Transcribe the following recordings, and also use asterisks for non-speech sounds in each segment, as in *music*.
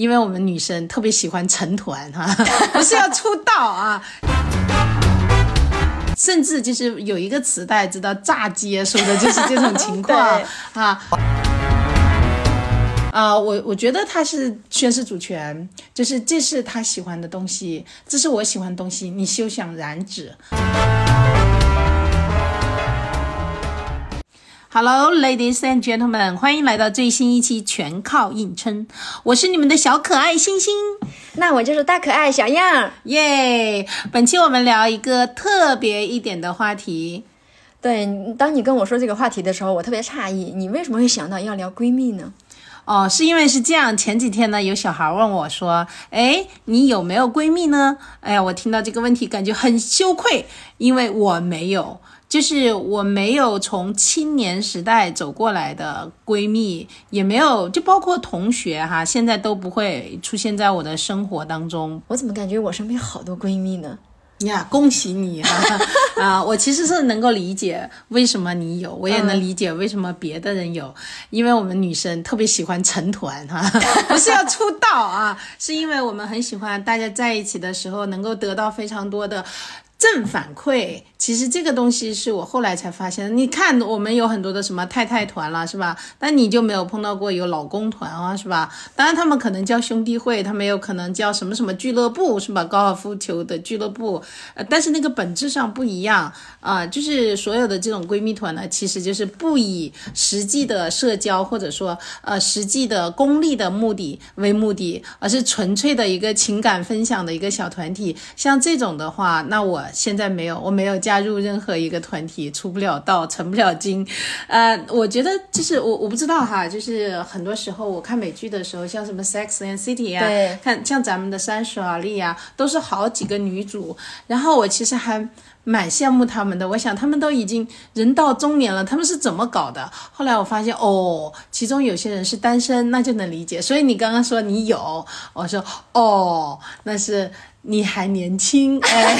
因为我们女生特别喜欢成团哈，*laughs* 不是要出道啊。甚至就是有一个词，大家知道，炸街说的就是这种情况 *laughs* 啊。啊，我我觉得他是宣示主权，就是这是他喜欢的东西，这是我喜欢的东西，你休想染指。Hello, ladies and gentlemen，欢迎来到最新一期《全靠硬撑》，我是你们的小可爱星星，那我就是大可爱小样，耶！本期我们聊一个特别一点的话题。对，当你跟我说这个话题的时候，我特别诧异，你为什么会想到要聊闺蜜呢？哦，是因为是这样，前几天呢，有小孩问我说：“哎，你有没有闺蜜呢？”哎呀，我听到这个问题感觉很羞愧，因为我没有。就是我没有从青年时代走过来的闺蜜，也没有，就包括同学哈，现在都不会出现在我的生活当中。我怎么感觉我身边好多闺蜜呢？呀，*laughs* 恭喜你哈！*laughs* 啊，我其实是能够理解为什么你有，我也能理解为什么别的人有，因为我们女生特别喜欢成团哈，*laughs* 不是要出道啊，是因为我们很喜欢大家在一起的时候能够得到非常多的。正反馈，其实这个东西是我后来才发现的。你看，我们有很多的什么太太团了，是吧？但你就没有碰到过有老公团啊，是吧？当然，他们可能叫兄弟会，他们有可能叫什么什么俱乐部，是吧？高尔夫球的俱乐部，呃，但是那个本质上不一样啊。就是所有的这种闺蜜团呢，其实就是不以实际的社交或者说呃实际的功利的目的为目的，而是纯粹的一个情感分享的一个小团体。像这种的话，那我。现在没有，我没有加入任何一个团体，出不了道，成不了精。呃，我觉得就是我我不知道哈，就是很多时候我看美剧的时候，像什么《Sex and City》啊，看像咱们的三十而立啊，都是好几个女主。然后我其实还蛮羡慕他们的，我想他们都已经人到中年了，他们是怎么搞的？后来我发现哦，其中有些人是单身，那就能理解。所以你刚刚说你有，我说哦，那是。你还年轻，*laughs* 哎，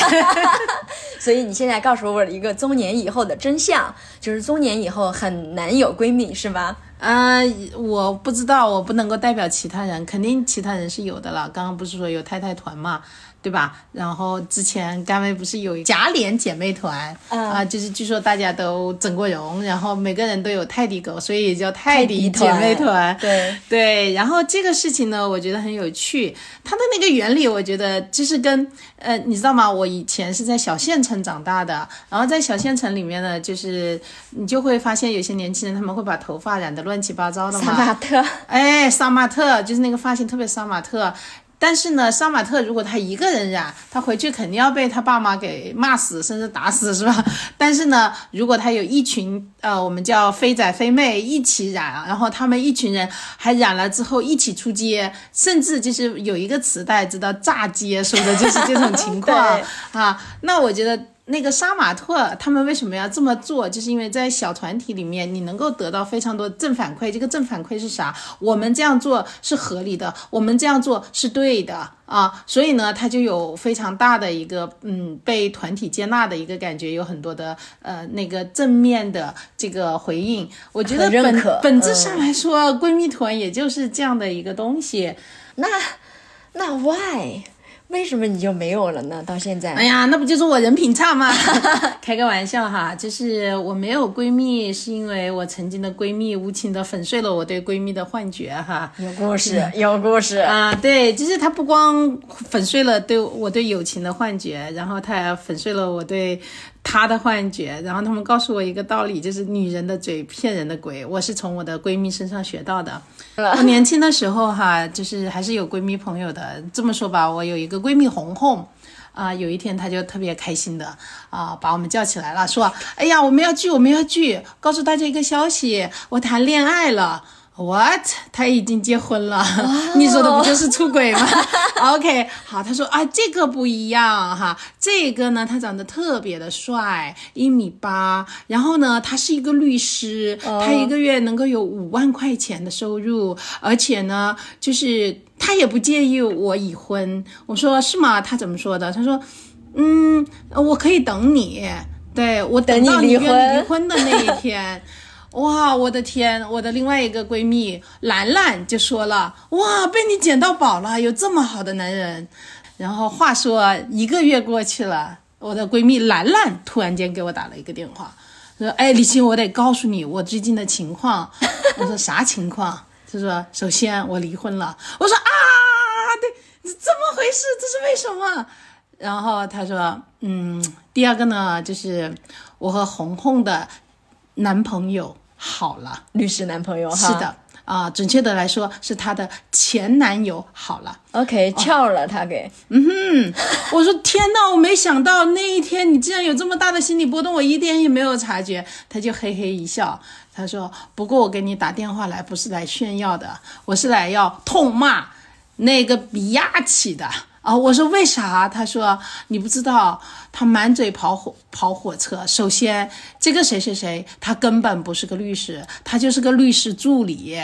*laughs* 所以你现在告诉我了一个中年以后的真相，就是中年以后很难有闺蜜，是吧？啊，我不知道，我不能够代表其他人，肯定其他人是有的了。刚刚不是说有太太团嘛？对吧？然后之前甘薇不是有假脸姐妹团啊？就是据说大家都整过容，然后每个人都有泰迪狗，所以也叫泰迪姐妹团。对对。然后这个事情呢，我觉得很有趣。它的那个原理，我觉得就是跟呃，你知道吗？我以前是在小县城长大的，然后在小县城里面呢，就是你就会发现有些年轻人他们会把头发染得乱七八糟的嘛。杀马特。哎，杀马特就是那个发型特别杀马特。但是呢，杀马特如果他一个人染，他回去肯定要被他爸妈给骂死，甚至打死，是吧？*laughs* 但是呢，如果他有一群呃，我们叫飞仔飞妹一起染，然后他们一群人还染了之后一起出街，甚至就是有一个词大家知道，炸街，说的就是这种情况 *laughs* 啊。那我觉得。那个杀马特他们为什么要这么做？就是因为在小团体里面，你能够得到非常多正反馈。这个正反馈是啥？我们这样做是合理的，我们这样做是对的啊。所以呢，他就有非常大的一个嗯被团体接纳的一个感觉，有很多的呃那个正面的这个回应。我觉得本本质上来说，闺蜜团也就是这样的一个东西。那那 why？为什么你就没有了呢？到现在，哎呀，那不就是我人品差吗？*laughs* 开个玩笑哈，就是我没有闺蜜，是因为我曾经的闺蜜无情的粉碎了我对闺蜜的幻觉哈。有故事，有故事啊！对，就是她不光粉碎了对我对友情的幻觉，然后她还粉碎了我对。她的幻觉，然后他们告诉我一个道理，就是女人的嘴骗人的鬼。我是从我的闺蜜身上学到的。*laughs* 我年轻的时候哈，就是还是有闺蜜朋友的。这么说吧，我有一个闺蜜红红，啊，有一天她就特别开心的啊，把我们叫起来了，说：“哎呀，我们要聚，我们要聚，告诉大家一个消息，我谈恋爱了。” What？他已经结婚了，你说的不就是出轨吗？*laughs* OK，好，他说啊，这个不一样哈，这个呢，他长得特别的帅，一米八，然后呢，他是一个律师，他一个月能够有五万块钱的收入，而且呢，就是他也不介意我已婚。我说是吗？他怎么说的？他说，嗯，我可以等你，对我等到你离婚的那一天。*laughs* *laughs* 哇，我的天！我的另外一个闺蜜兰兰就说了，哇，被你捡到宝了，有这么好的男人。然后话说一个月过去了，我的闺蜜兰兰突然间给我打了一个电话，说，哎，李欣，我得告诉你我最近的情况。我说啥情况？她说，首先我离婚了。我说啊，对，怎么回事？这是为什么？然后她说，嗯，第二个呢，就是我和红红的男朋友好了。律师男朋友哈。是的，啊、准确的来说是她的前男友好了。，OK，翘了他给。嗯哼我说天呐，我没想到那一天你竟然有这么大的心理波动，我一点也没有察觉。他就嘿嘿一笑，他说：“不过我给你打电话来不是来炫耀的，我是来要痛骂那个比亚奇的。”啊，我说为啥？他说你不知道，他满嘴跑火跑火车。首先，这个谁谁谁，他根本不是个律师，他就是个律师助理。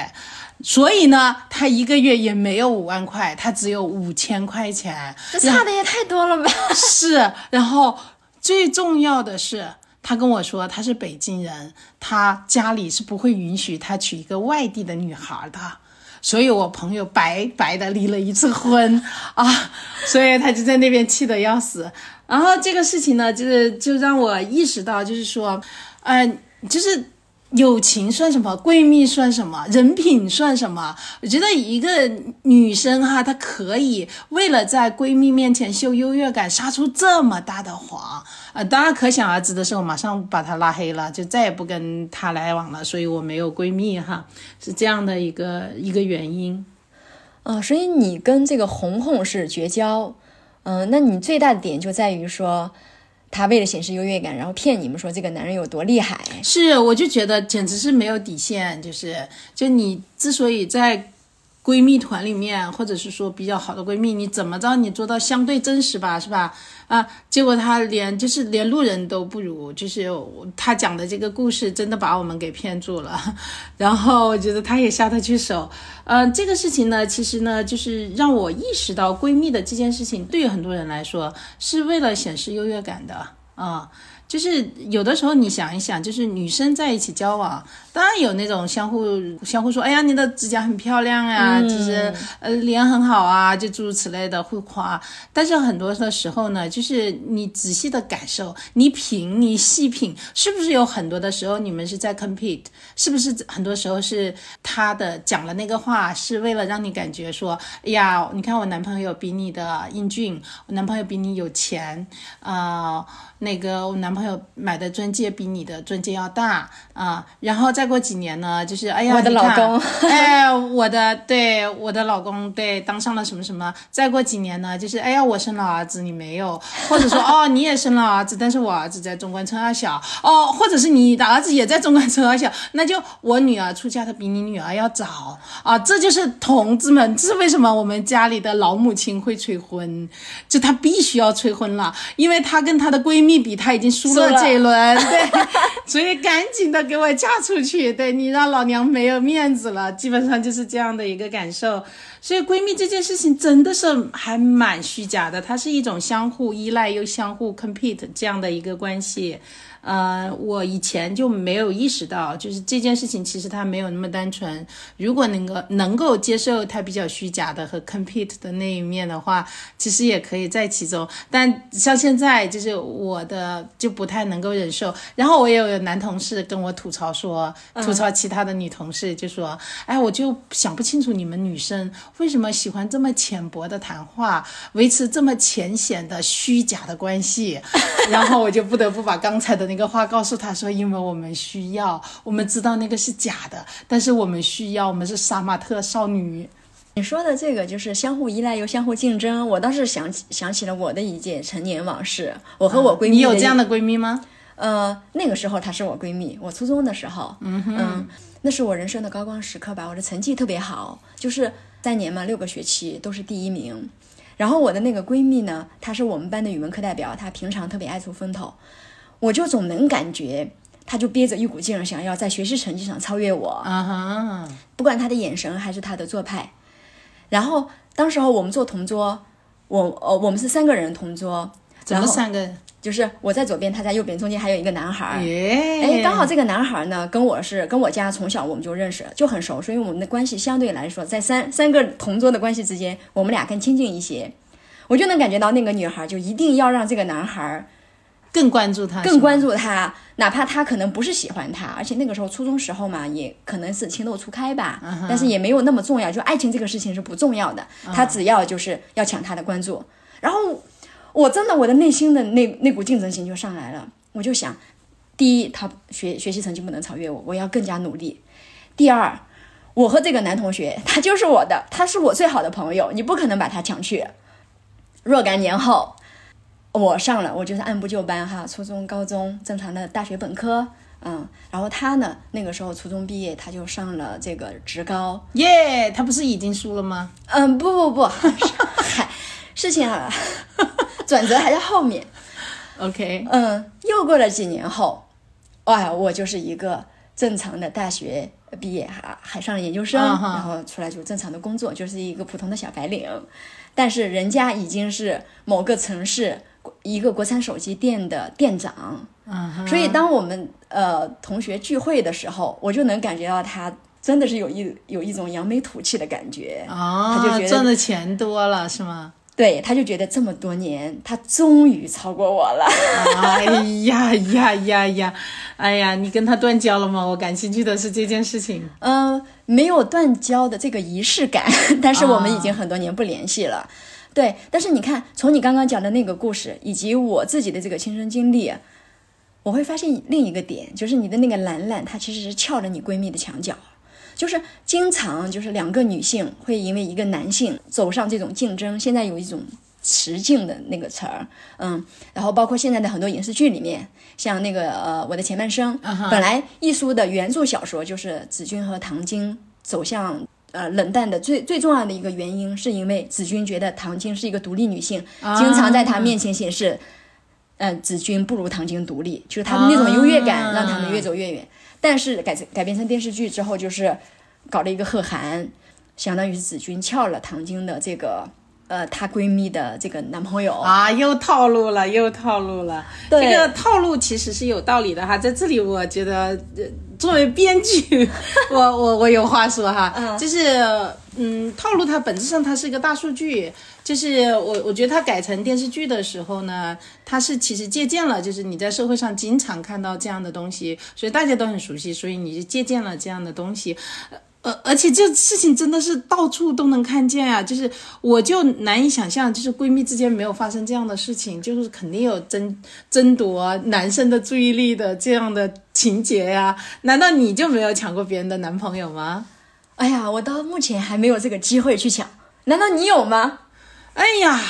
所以呢，他一个月也没有五万块，他只有五千块钱。这差的也太多了吧？*laughs* 是，然后最重要的是，他跟我说他是北京人，他家里是不会允许他娶一个外地的女孩的。所以我朋友白白的离了一次婚啊，所以他就在那边气得要死。然后这个事情呢，就是就让我意识到，就是说，呃，就是友情算什么，闺蜜算什么，人品算什么？我觉得一个女生哈，她可以为了在闺蜜面前秀优越感，撒出这么大的谎，呃，当然可想而知的是，我马上把她拉黑了，就再也不跟她来往了，所以我没有闺蜜哈，是这样的一个一个原因。啊、所以你跟这个红红是绝交，嗯、那你最大的点就在于说，他为了显示优越感，然后骗你们说这个男人有多厉害。是，我就觉得简直是没有底线，就是就你之所以在闺蜜团里面，或者是说比较好的闺蜜，你怎么着你做到相对真实吧，是吧？啊，结果她连就是连路人都不如，就是她讲的这个故事真的把我们给骗住了，然后我觉得她也下得去手。嗯，这个事情呢，其实呢，就是让我意识到闺蜜的这件事情，对于很多人来说是为了显示优越感的啊。就是有的时候你想一想，就是女生在一起交往，当然有那种相互相互说，哎呀，你的指甲很漂亮呀、就是呃脸很好啊，就诸如此类的会夸。但是很多的时候呢，就是你仔细的感受，你品，你细品，是不是有很多的时候你们是在 compete？是不是很多时候是他的讲了那个话是为了让你感觉说，哎呀，你看我男朋友比你的英俊，我男朋友比你有钱啊、那个我男朋友买的钻戒比你的钻戒要大啊、然后再过几年呢，就是哎呀，*laughs* 我的老公。哎，我的对我的老公对当上了什么什么，再过几年呢，就是哎呀，我生了儿子你没有，或者说 *laughs* 哦你也生了儿子，但是我儿子在中关村二小。哦，或者是你的儿子也在中关村二小，那就我女儿出嫁的比你女儿要早。啊，这就是同志们，这是为什么我们家里的老母亲会催婚，就她必须要催婚了，因为她跟她的闺蜜比，她已经输了这一轮，*laughs* 对，所以赶紧的给我嫁出去，对你让老娘没有面子了，基本上就是这样的一个感受。所以闺蜜这件事情真的是还蛮虚假的，它是一种相互依赖又相互 compete 这样的一个关系。呃，我以前就没有意识到，就是这件事情其实它没有那么单纯。如果能够能够接受它比较虚假的和 compete 的那一面的话，其实也可以在其中。但像现在，就是我的就不太能够忍受。然后我也有男同事跟我吐槽说，吐槽其他的女同事，就说：“哎，我就想不清楚你们女生为什么喜欢这么浅薄的谈话，维持这么浅显的虚假的关系。” *laughs* 然后我就不得不把刚才的那个话告诉他说：“因为我们需要，我们知道那个是假的，但是我们需要，我们是杀马特少女。”你说的这个就是相互依赖又相互竞争，我倒是想起想起了我的一件陈年往事。我和我闺蜜、啊你有这样的闺蜜吗？呃，那个时候她是我闺蜜，我初中的时候，嗯那是我人生的高光时刻吧。我的成绩特别好，就是三年嘛，六个学期都是第一名。然后我的那个闺蜜呢，她是我们班的语文课代表，她平常特别爱出风头，我就总能感觉他就憋着一股劲儿，想要在学习成绩上超越我。啊哈，不管他的眼神还是他的做派。然后当时候我们做同桌，我呃我们是三个人同桌，怎么三个？就是我在左边，他在右边，中间还有一个男孩儿。耶，哎，刚好这个男孩呢，跟我是跟我家从小我们就认识，就很熟，所以我们的关系相对来说，在三三个同桌的关系之间，我们俩更亲近一些。我就能感觉到那个女孩就一定要让这个男孩更关注他，更关注他，哪怕他可能不是喜欢他，而且那个时候初中时候嘛，也可能是情窦初开吧，但是也没有那么重要，就爱情这个事情是不重要的，他只要就是要抢他的关注，然后。我真的，我的内心的那那股竞争心就上来了。我就想，第一，他学学习成绩不能超越我，我要更加努力。第二，我和这个男同学，他就是我的，他是我最好的朋友，你不可能把他抢去。若干年后，我上了，我就是按部就班哈，初中、高中正常的大学本科，嗯，然后他呢，那个时候初中毕业，他就上了这个职高。耶，他不是已经输了吗？嗯，不不不，嗨，事情啊。*laughs* 转折还在后面，*laughs* OK，嗯，又过了几年后，哇，我就是一个正常的大学毕业哈，还上了研究生，然后出来就正常的工作，就是一个普通的小白领，但是人家已经是某个城市一个国产手机店的店长，所以当我们呃同学聚会的时候，我就能感觉到他真的是有一有一种扬眉吐气的感觉，他就觉得赚的钱多了是吗？对，他就觉得这么多年，他终于超过我了。哎呀呀呀呀！哎呀，你跟他断交了吗？我感兴趣的是这件事情。嗯，*laughs* 没有断交的这个仪式感，但是我们已经很多年不联系了。对，但是你看，从你刚刚讲的那个故事，以及我自己的这个亲身经历，我会发现另一个点，就是你的那个兰兰，她其实是撬着你闺蜜的墙角。就是经常就是两个女性会因为一个男性走上这种竞争，现在有一种雌竞的那个词儿，嗯，然后包括现在的很多影视剧里面，像那个呃我的前半生，本来一书的原著小说就是子君和唐晶走向呃冷淡的最最重要的一个原因，是因为子君觉得唐晶是一个独立女性，经常在她面前显示，呃子君不如唐晶独立，就是她的那种优越感让他们越走越远。但是改改编成电视剧之后，就是搞了一个贺涵，相当于子君撬了唐晶的这个呃她闺蜜的这个男朋友啊，又套路了，又套路了。这个套路其实是有道理的哈，在这里我觉得作为编剧，*laughs* 我我我有话说哈，就是嗯，套路它本质上它是一个大数据。就是我，我觉得它改成电视剧的时候呢，它是其实借鉴了，就是你在社会上经常看到这样的东西，所以大家都很熟悉，所以你就借鉴了这样的东西，呃，而且这事情真的是到处都能看见啊，就是我就难以想象，就是闺蜜之间没有发生这样的事情，就是肯定有争争夺男生的注意力的这样的情节呀，难道你就没有抢过别人的男朋友吗？哎呀，我到目前还没有这个机会去抢，难道你有吗？哎呀，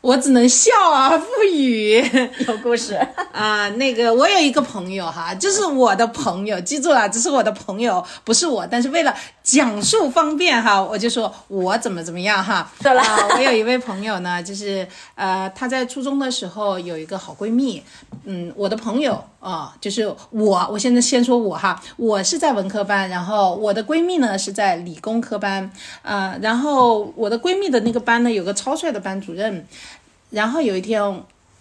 我只能笑而不语。*laughs* 有故事啊，那个我有一个朋友哈，就是我的朋友，记住了，这是我的朋友，不是我。但是为了讲述方便哈，我就说我怎么怎么样哈。对了，我有一位朋友呢，就是呃，她在初中的时候有一个好闺蜜，嗯，我的朋友啊，就是我，我现在先说我哈，我是在文科班，然后我的闺蜜呢是在理工科班，呃，然后我的闺蜜的那个班呢有个超帅的班主任。然后有一天，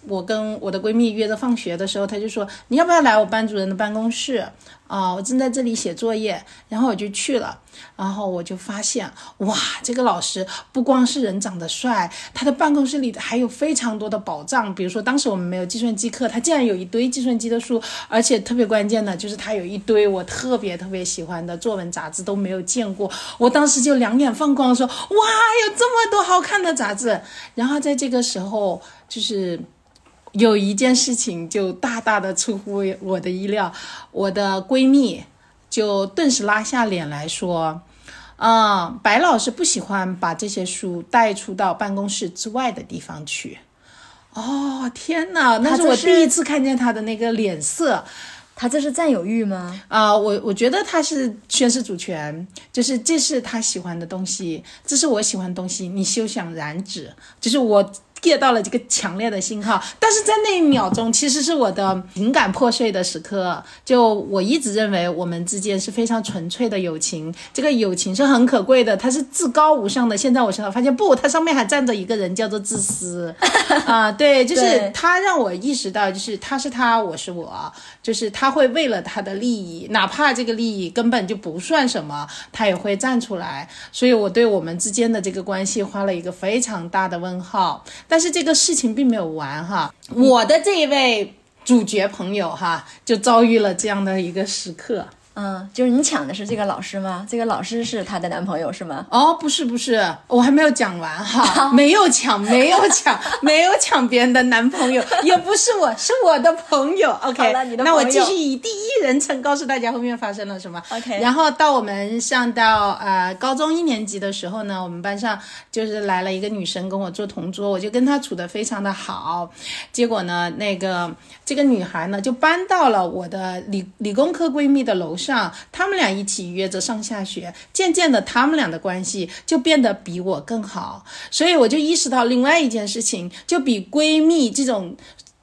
我跟我的闺蜜约着放学的时候，她就说：“你要不要来我班主任的办公室？啊，我正在这里写作业。”然后我就去了，然后我就发现，哇，这个老师不光是人长得帅，他的办公室里还有非常多的宝藏。比如说，当时我们没有计算机课，他竟然有一堆计算机的书，而且特别关键的就是他有一堆我特别特别喜欢的作文杂志都没有见过。我当时就两眼放光，说：“哇，有这么多好看的杂志！”然后在这个时候，就是有一件事情就大大的出乎我的意料，我的闺蜜。就顿时拉下脸来说：“啊，白老师不喜欢把这些书带出到办公室之外的地方去。”哦，天哪，那是我第一次看见他的那个脸色。他这是占有欲吗？啊，我我觉得他是宣示主权，就是这是他喜欢的东西，这是我喜欢的东西，你休想染指。就是我。接到了这个强烈的信号。但是在那一秒钟，其实是我的情感破碎的时刻。就我一直认为我们之间是非常纯粹的友情，这个友情是很可贵的，它是至高无上的。现在我现在发现不，它上面还站着一个人，叫做自私 *laughs* 啊，对，就是他让我意识到，就是他是他，我是我，就是他会为了他的利益，哪怕这个利益根本就不算什么，他也会站出来。所以我对我们之间的这个关系画了一个非常大的问号。但但是这个事情并没有完哈，我的这一位主角朋友哈，就遭遇了这样的一个时刻。嗯，就是你抢的是这个老师吗？这个老师是她的男朋友是吗？哦，不是不是，我还没有讲完哈，没有抢，没有抢，没有抢别人的男朋友，也不是我，是我的朋友。OK，那我继续以第一人称告诉大家后面发生了什么。OK，然后到我们上到呃高中一年级的时候呢，我们班上就是来了一个女生跟我做同桌，我就跟她处的非常的好。结果呢，那个这个女孩呢就搬到了我的理理工科闺蜜的楼上。上，他们俩一起约着上下学，渐渐的，他们俩的关系就变得比我更好，所以我就意识到另外一件事情，就比闺蜜这种。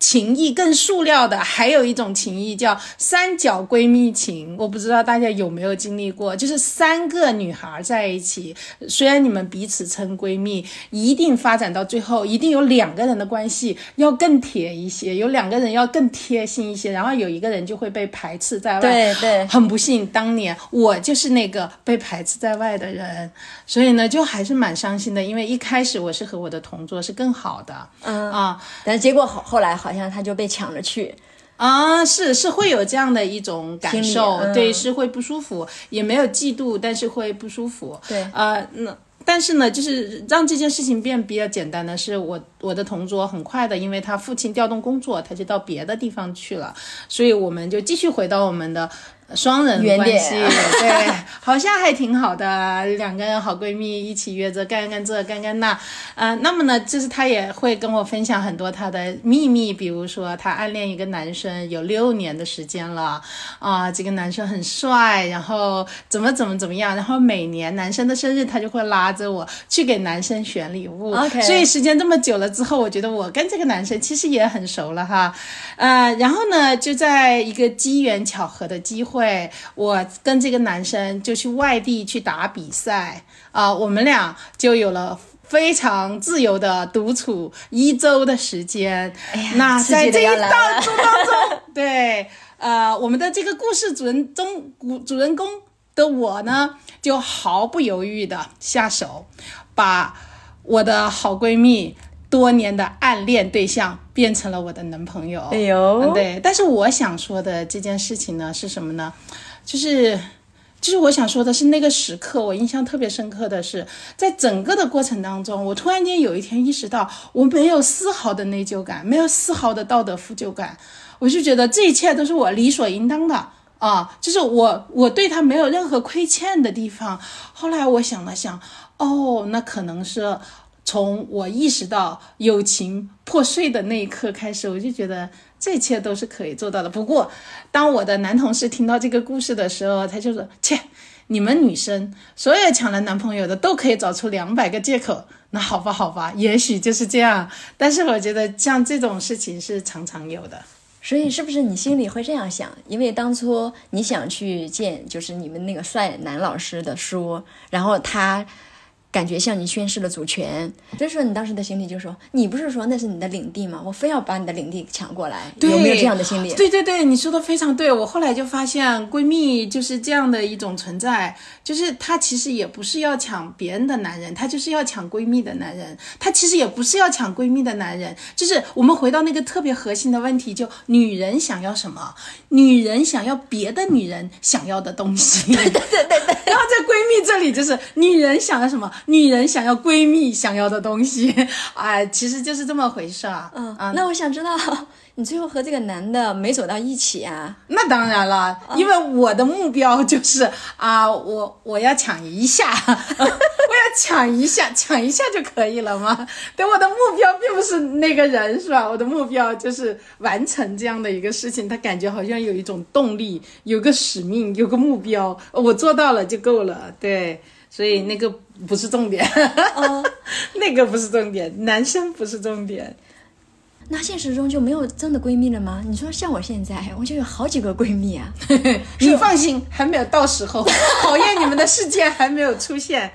情谊更塑料的，还有一种情谊叫三角闺蜜情。我不知道大家有没有经历过，就是三个女孩在一起，虽然你们彼此称闺蜜，一定发展到最后，一定有两个人的关系要更铁一些，有两个人要更贴心一些，然后有一个人就会被排斥在外。对对，很不幸，当年我就是那个被排斥在外的人，所以呢，就还是蛮伤心的。因为一开始我是和我的同桌是更好的，嗯啊，但是结果后后来好。像他就被抢了去啊，是是会有这样的一种感受，对，是会不舒服，也没有嫉妒，但是会不舒服，对，呃，那但是呢，就是让这件事情变比较简单的是，我我的同桌很快的，因为他父亲调动工作，他就到别的地方去了，所以我们就继续回到我们的。双人关系，对，*laughs* 好像还挺好的，两个人好闺蜜一起约着干干这干干那，呃，那么呢，就是她也会跟我分享很多她的秘密，比如说她暗恋一个男生有六年的时间了，啊，这个男生很帅，然后怎么怎么怎么样，然后每年男生的生日，她就会拉着我去给男生选礼物。所以时间这么久了之后，我觉得我跟这个男生其实也很熟了哈，呃，然后呢，就在一个机缘巧合的机会。会，我跟这个男生就去外地去打比赛啊，我们俩就有了非常自由的独处一周的时间。那在这一当中当中，对，呃，我们的这个故事主人中主主人公的我呢，就毫不犹豫的下手，把我的好闺蜜。多年的暗恋对象变成了我的男朋友。哎呦，对，但是我想说的这件事情呢是什么呢？就是，就是我想说的是那个时刻，我印象特别深刻的是，在整个的过程当中，我突然间有一天意识到，我没有丝毫的内疚感，没有丝毫的道德负疚感，我就觉得这一切都是我理所应当的啊，就是我我对他没有任何亏欠的地方。后来我想了想，哦，那可能是。从我意识到友情破碎的那一刻开始，我就觉得这一切都是可以做到的。不过，当我的男同事听到这个故事的时候，他就说：“切，你们女生所有抢了男朋友的都可以找出两百个借口。”那好吧，好吧，也许就是这样。但是我觉得像这种事情是常常有的。所以，是不是你心里会这样想？因为当初你想去见就是你们那个帅男老师的书，然后他。感觉向你宣示了主权，所以说你当时的心理就说，你不是说那是你的领地吗？我非要把你的领地抢过来，有没有这样的心理？对对对，你说的非常对。我后来就发现，闺蜜就是这样的一种存在，就是她其实也不是要抢别人的男人，她就是要抢闺蜜的男人。她其实也不是要抢闺蜜的男人，就是我们回到那个特别核心的问题，就女人想要什么？女人想要别的女人想要的东西。对对对对对。*laughs* 然后在闺蜜这里，就是女人想要什么？女人想要闺蜜想要的东西，*laughs* 哎，其实就是这么回事啊。嗯啊，那我想知道，你最后和这个男的没走到一起啊？那当然了，因为我的目标就是啊，我我要抢一下，*laughs* 我要抢一下，抢一下就可以了吗？对，我的目标并不是那个人，是吧？我的目标就是完成这样的一个事情。他感觉好像有一种动力，有个使命，有个目标，我做到了就够了。对。所以那个不是重点，哦，*laughs* 那个不是重点，男生不是重点。那现实中就没有真的闺蜜了吗？你说像我现在，我就有好几个闺蜜啊。*laughs* 你放心，还没有到时候，*laughs* 考验你们的事件还没有出现。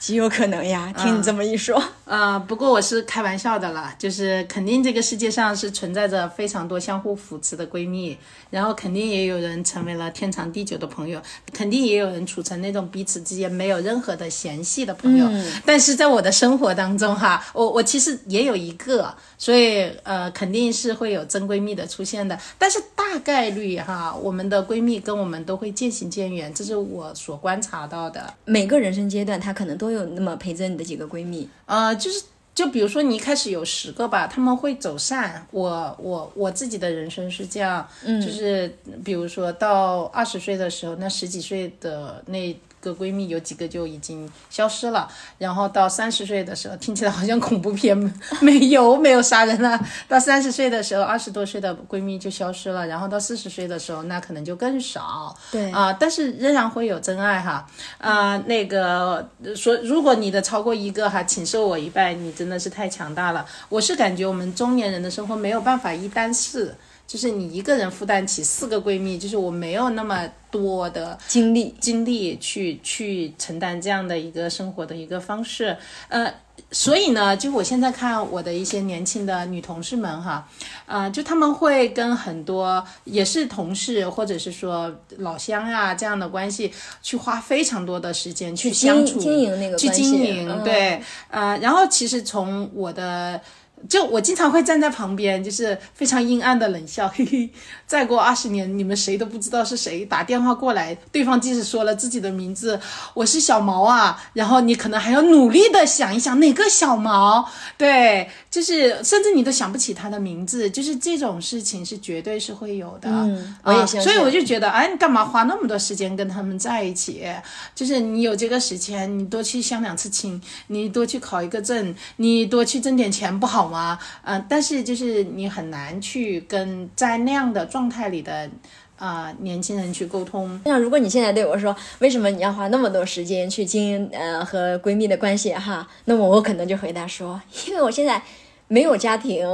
极有可能呀，听你这么一说，呃，不过我是开玩笑的啦，就是肯定这个世界上是存在着非常多相互扶持的闺蜜，然后肯定也有人成为了天长地久的朋友，肯定也有人处成那种彼此之间没有任何的嫌隙的朋友。但是在我的生活当中哈，我我其实也有一个，所以呃，肯定是会有真闺蜜的出现的，但是大概率哈，我们的闺蜜跟我们都会渐行渐远，这是我所观察到的。每个人生阶段，她可能都有那么陪着你的几个闺蜜。呃，就是就比如说你一开始有十个吧，他们会走散。我我我自己的人生是这样，嗯，就是比如说到二十岁的时候，那十几岁的那。个闺蜜有几个就已经消失了，然后到三十岁的时候，听起来好像恐怖片，没有没有杀人了。到三十岁的时候，二十多岁的闺蜜就消失了，然后到四十岁的时候，那可能就更少。对啊，但是仍然会有真爱哈。啊，那个说，如果你的超过一个哈，请受我一拜，你真的是太强大了。我是感觉我们中年人的生活没有办法一单式。就是你一个人负担起四个闺蜜，就是我没有那么多的精力。精力去去承担这样的一个生活的一个方式，呃，所以呢，就我现在看我的一些年轻的女同事们哈，啊，就他们会跟很多也是同事或者是说老乡啊这样的关系，去花非常多的时间去相处经营那个去经营，对，呃，然后其实从我的。就我经常会站在旁边，就是非常阴暗的冷笑，*laughs* 嘿嘿。再过二十年，你们谁都不知道是谁打电话过来，对方即使说了自己的名字，我是小毛啊，然后你可能还要努力的想一想哪个小毛，对，就是甚至你都想不起他的名字，就是这种事情是绝对是会有的。嗯，我也相信。所以我就觉得，哎，你干嘛花那么多时间跟他们在一起？就是你有这个时间，你多去相两次亲，你多去考一个证，你多去挣点钱，不好。吗？嗯，但是就是你很难去跟在那样的状态里的啊年轻人去沟通。那如果你现在对我说，为什么你要花那么多时间去经营呃和闺蜜的关系哈？那么我可能就回答说，因为我现在没有家庭。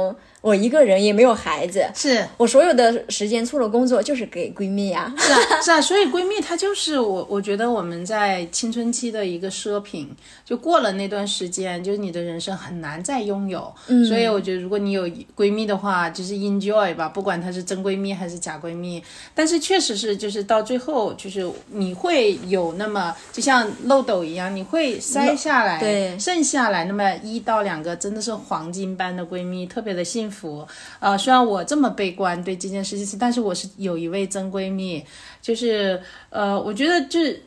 我一个人也没有孩子，是。我所有的时间除了工作就是给闺蜜呀，是啊 *laughs* 是啊，所以闺蜜她就是我，我觉得我们在青春期的一个奢品，就过了那段时间，就是你的人生很难再拥有，嗯，所以我觉得如果你有闺蜜的话，就是 enjoy 吧，不管她是真闺蜜还是假闺蜜，但是确实是就是到最后就是你会有那么就像漏斗一样，你会筛下来，对，剩下来那么一到两个真的是黄金般的闺蜜，特别的幸福。服，呃，虽然我这么悲观对这件事情，但是我是有一位真闺蜜，就是，呃，我觉得就是。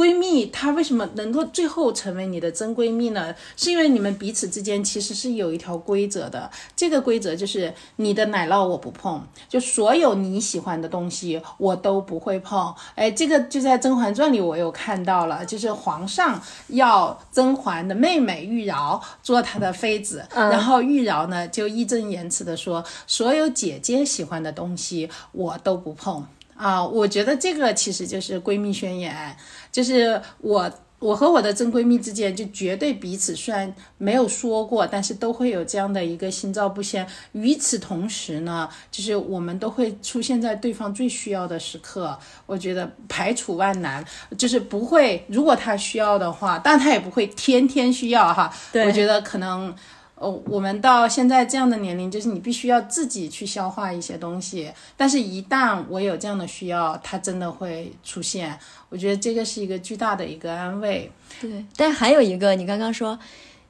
闺蜜，她为什么能够最后成为你的真闺蜜呢？是因为你们彼此之间其实是有一条规则的。这个规则就是你的奶酪我不碰，就所有你喜欢的东西我都不会碰。哎，这个就在《甄嬛传》里我有看到了，就是皇上要甄嬛的妹妹玉娆做他的妃子，然后玉娆呢就义正言辞的说，所有姐姐喜欢的东西我都不碰。啊，我觉得这个其实就是闺蜜宣言，就是我我和我的真闺蜜之间就绝对彼此虽然没有说过，但是都会有这样的一个心照不宣。与此同时呢，就是我们都会出现在对方最需要的时刻。我觉得排除万难，就是不会，如果他需要的话，但他也不会天天需要哈。我觉得可能。哦，我们到现在这样的年龄，就是你必须要自己去消化一些东西。但是，一旦我有这样的需要，它真的会出现。我觉得这个是一个巨大的一个安慰。对，但还有一个，你刚刚说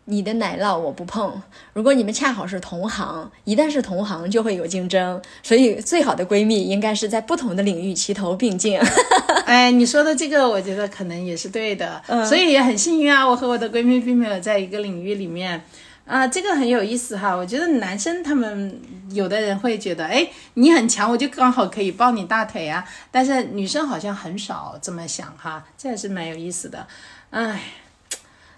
你的奶酪我不碰。如果你们恰好是同行，一旦是同行，就会有竞争。所以，最好的闺蜜应该是在不同的领域齐头并进。*laughs* 哎，你说的这个，我觉得可能也是对的。嗯，所以也很幸运啊，我和我的闺蜜并没有在一个领域里面。啊，这个很有意思哈。我觉得男生他们有的人会觉得，哎，你很强，我就刚好可以抱你大腿啊。但是女生好像很少这么想哈，这也是蛮有意思的。哎，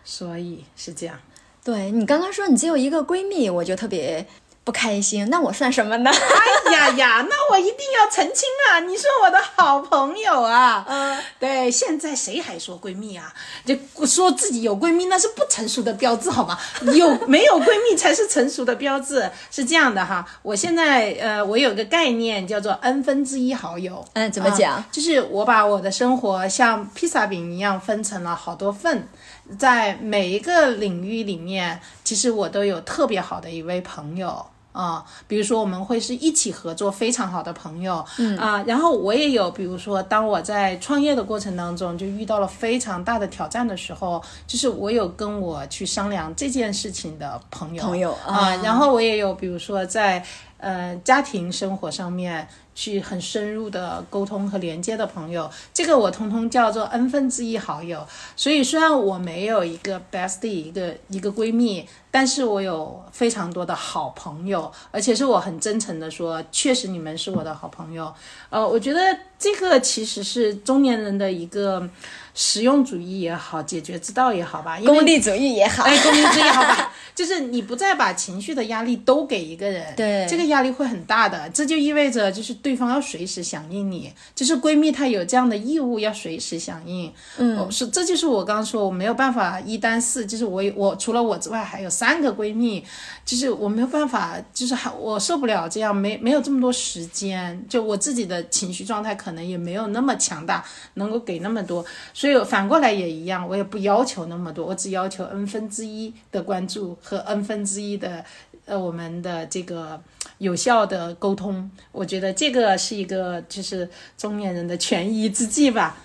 所以是这样。对你刚刚说你只有一个闺蜜，我就特别不开心，那我算什么呢？哎呀呀，那我一定要澄清啊！你是我的好朋友啊。嗯，对，现在谁还说闺蜜啊？就说自己有闺蜜，那是不成熟的标志，好吗？有没有闺蜜才是成熟的标志？是这样的哈，我现在呃，我有个概念叫做 n 分之一好友。嗯，怎么讲？啊就是我把我的生活像披萨饼一样分成了好多份，在每一个领域里面，其实我都有特别好的一位朋友。啊、比如说我们会是一起合作非常好的朋友，嗯。啊、然后我也有，比如说当我在创业的过程当中就遇到了非常大的挑战的时候，就是我有跟我去商量这件事情的朋友，朋友啊、啊然后我也有，比如说在呃家庭生活上面去很深入的沟通和连接的朋友，这个我通通叫做 n 分之一好友。所以虽然我没有一个 bestie 一个一个闺蜜，但是我有非常多的好朋友，而且是我很真诚的说，确实你们是我的好朋友。呃，我觉得这个其实是中年人的一个实用主义也好，解决之道也好吧，功利主义也好，哎，功利主义好吧，*laughs* 就是你不再把情绪的压力都给一个人，对这个压力会很大的。这就意味着就是对方要随时响应你，就是闺蜜她有这样的义务要随时响应。嗯，是这就是我刚刚说我没有办法一单四，就是我我除了我之外还有三个闺蜜，就是我没有办法，就是还我受不了这样，没没有这么多时间，就我自己的情绪状态可能也没有那么强大，能够给那么多。所以反过来也一样，我也不要求那么多，我只要求 n 分之一的关注和 n 分之一的呃我们的这个有效的沟通。我觉得这个是一个就是中年人的权宜之计吧。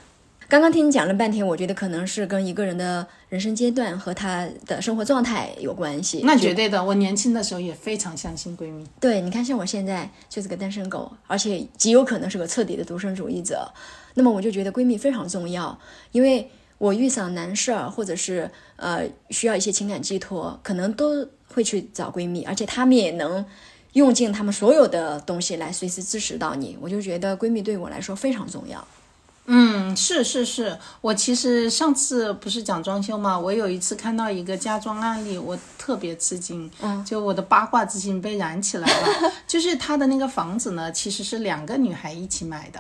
刚刚听你讲了半天，我觉得可能是跟一个人的人生阶段和他的生活状态有关系。那绝对的，我年轻的时候也非常相信闺蜜。对，你看，像我现在就是个单身狗，而且极有可能是个彻底的独身主义者。那么我就觉得闺蜜非常重要，因为我遇上难事儿，或者是呃需要一些情感寄托，可能都会去找闺蜜，而且她们也能用尽她们所有的东西来随时支持到你。我就觉得闺蜜对我来说非常重要。嗯，是是是，我其实上次不是讲装修嘛，我有一次看到一个家装案例，我特别吃惊，嗯，就我的八卦之心被燃起来了。*laughs* 就是他的那个房子呢，其实是两个女孩一起买的，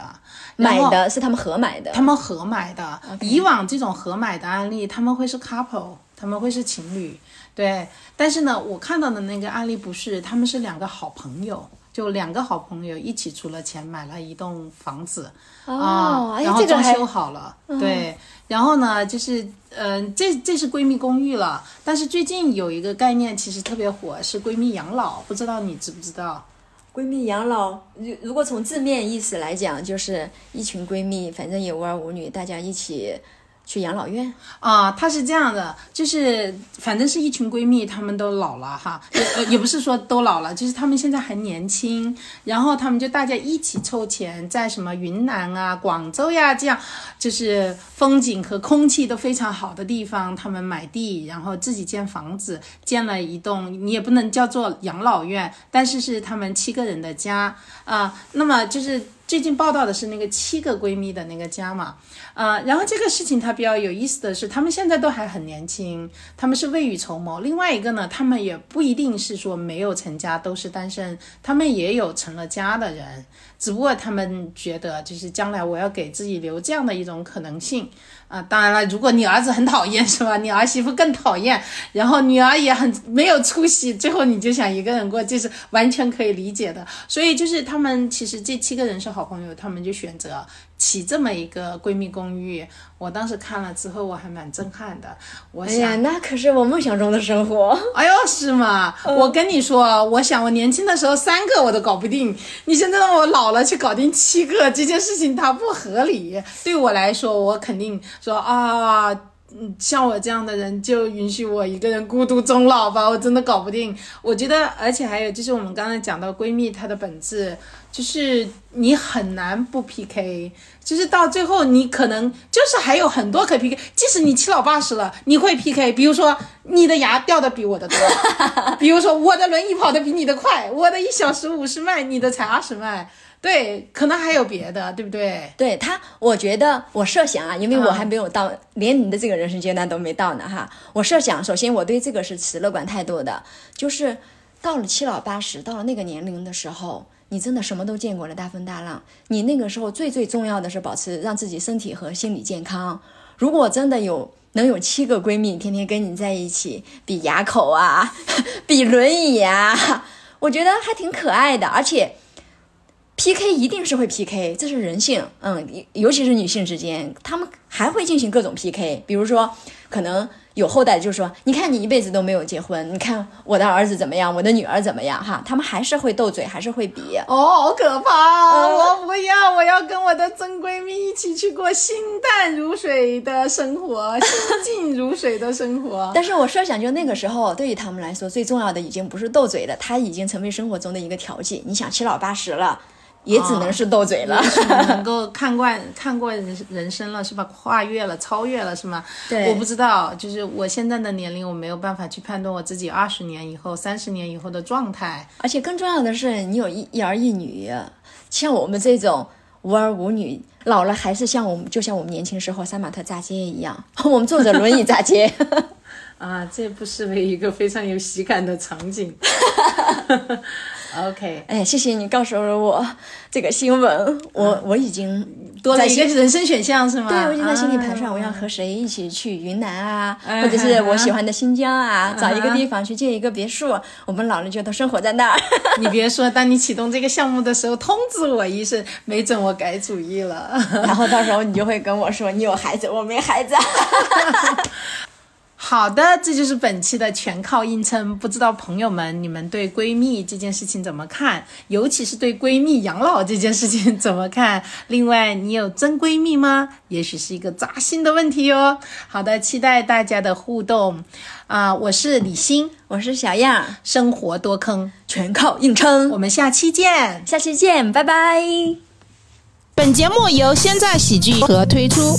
买的是他们合买的，他们合买的。以往这种合买的案例，他们会是 couple，他们会是情侣，对。但是呢，我看到的那个案例不是，他们是两个好朋友。就两个好朋友一起出了钱买了一栋房子，哦啊，哎然后这装修好了，对，然后呢，就是嗯、呃这这是闺蜜公寓了，但是最近有一个概念其实特别火，是闺蜜养老，不知道你知不知道？闺蜜养老，如如果从字面意思来讲，就是一群闺蜜，反正也无儿无女，大家一起去养老院。啊，她是这样的，就是反正是一群闺蜜，她们都老了哈，也也不是说都老了，就是她们现在还年轻，然后她们就大家一起凑钱，在什么云南啊、广州呀这样，就是风景和空气都非常好的地方，她们买地，然后自己建房子，建了一栋，你也不能叫做养老院，但是是她们七个人的家啊、那么就是最近报道的是那个七个闺蜜的那个家嘛。啊，然后这个事情它比较有意思的是，她们现在都还很年轻，他们是未雨绸缪。另外一个呢，她们也不一定是说没有成家，都是单身，她们也有成了家的人，只不过她们觉得就是将来我要给自己留这样的一种可能性。啊，当然了，如果你儿子很讨厌是吧？你儿媳妇更讨厌，然后女儿也很没有出息，最后你就想一个人过，这是完全可以理解的。所以就是他们其实这七个人是好朋友，他们就选择起这么一个闺蜜公寓。我当时看了之后，我还蛮震撼的。我想，哎呀，那可是我梦想中的生活。哎呦，是吗？我跟你说，我想我年轻的时候三个我都搞不定，你现在让我老了去搞定七个，这件事情它不合理。对我来说，我肯定说啊。嗯，像我这样的人，就允许我一个人孤独终老吧。我真的搞不定。我觉得，而且还有就是，我们刚才讲到闺蜜，她的本质就是你很难不 PK，就是到最后你可能就是还有很多可 PK。即使你七老八十了，你会 PK。比如说你的牙掉的比我的多，*laughs* 比如说我的轮椅跑的比你的快，我的一小时五十迈，你的才二十迈。对，可能还有别的，对不对？对他，我觉得我设想啊，因为我还没有到，连你的这个人生阶段都没到呢哈。我设想，首先我对这个是持乐观态度的，就是到了七老八十，到了那个年龄的时候，你真的什么都见过了，大风大浪。你那个时候最最重要的是保持让自己身体和心理健康。如果真的有能有七个闺蜜天天跟你在一起比牙口啊，*laughs* 比轮椅啊，我觉得还挺可爱的。而且 PK 一定是会 PK，这是人性。嗯，尤其是女性之间，她们还会进行各种 PK，比如说可能。有后代就说，你看你一辈子都没有结婚，你看我的儿子怎么样，我的女儿怎么样，哈，他们还是会斗嘴，还是会比。哦，好可怕！我不要，我要跟我的真闺蜜一起去过心淡如水的生活，心静如水的生活。*laughs* 但是我设想，就那个时候，对于他们来说，最重要的已经不是斗嘴了，它已经成为生活中的一个调剂。你想，七老八十了。也只能是斗嘴了，能够看惯看过人人生了是吧？跨越了，超越了是吗？对，我不知道，就是我现在的年龄，我没有办法去判断我自己二十年以后、三十年以后的状态。而且更重要的是，你有一一儿一女，像我们这种无儿无女，老了还是像我们，就像我们年轻时候杀马特炸街一样，*laughs* 我们坐着轮椅炸街。*laughs* 啊，这不失为一个非常有喜感的场景。*laughs* OK，哎，谢谢你告诉了我这个新闻，我我已经多了一个人生选项是吗？对，我已经在心里盘算，我要和谁一起去云南啊，或者是我喜欢的新疆啊，找一个地方去建一个别墅，我们老了就都生活在那儿。*laughs* 你别说，当你启动这个项目的时候，通知我一声，没准我改主意了。*laughs* 然后到时候你就会跟我说，你有孩子，我没孩子。好的，这就是本期的全靠硬撑。不知道朋友们，你们对闺蜜这件事情怎么看？尤其是对闺蜜养老这件事情怎么看？另外，你有真闺蜜吗？也许是一个扎心的问题哟。好的，期待大家的互动。啊，我是李欣，我是小样，生活多坑，全靠硬撑。我们下期见，下期见，拜拜。本节目由现在喜剧和推出。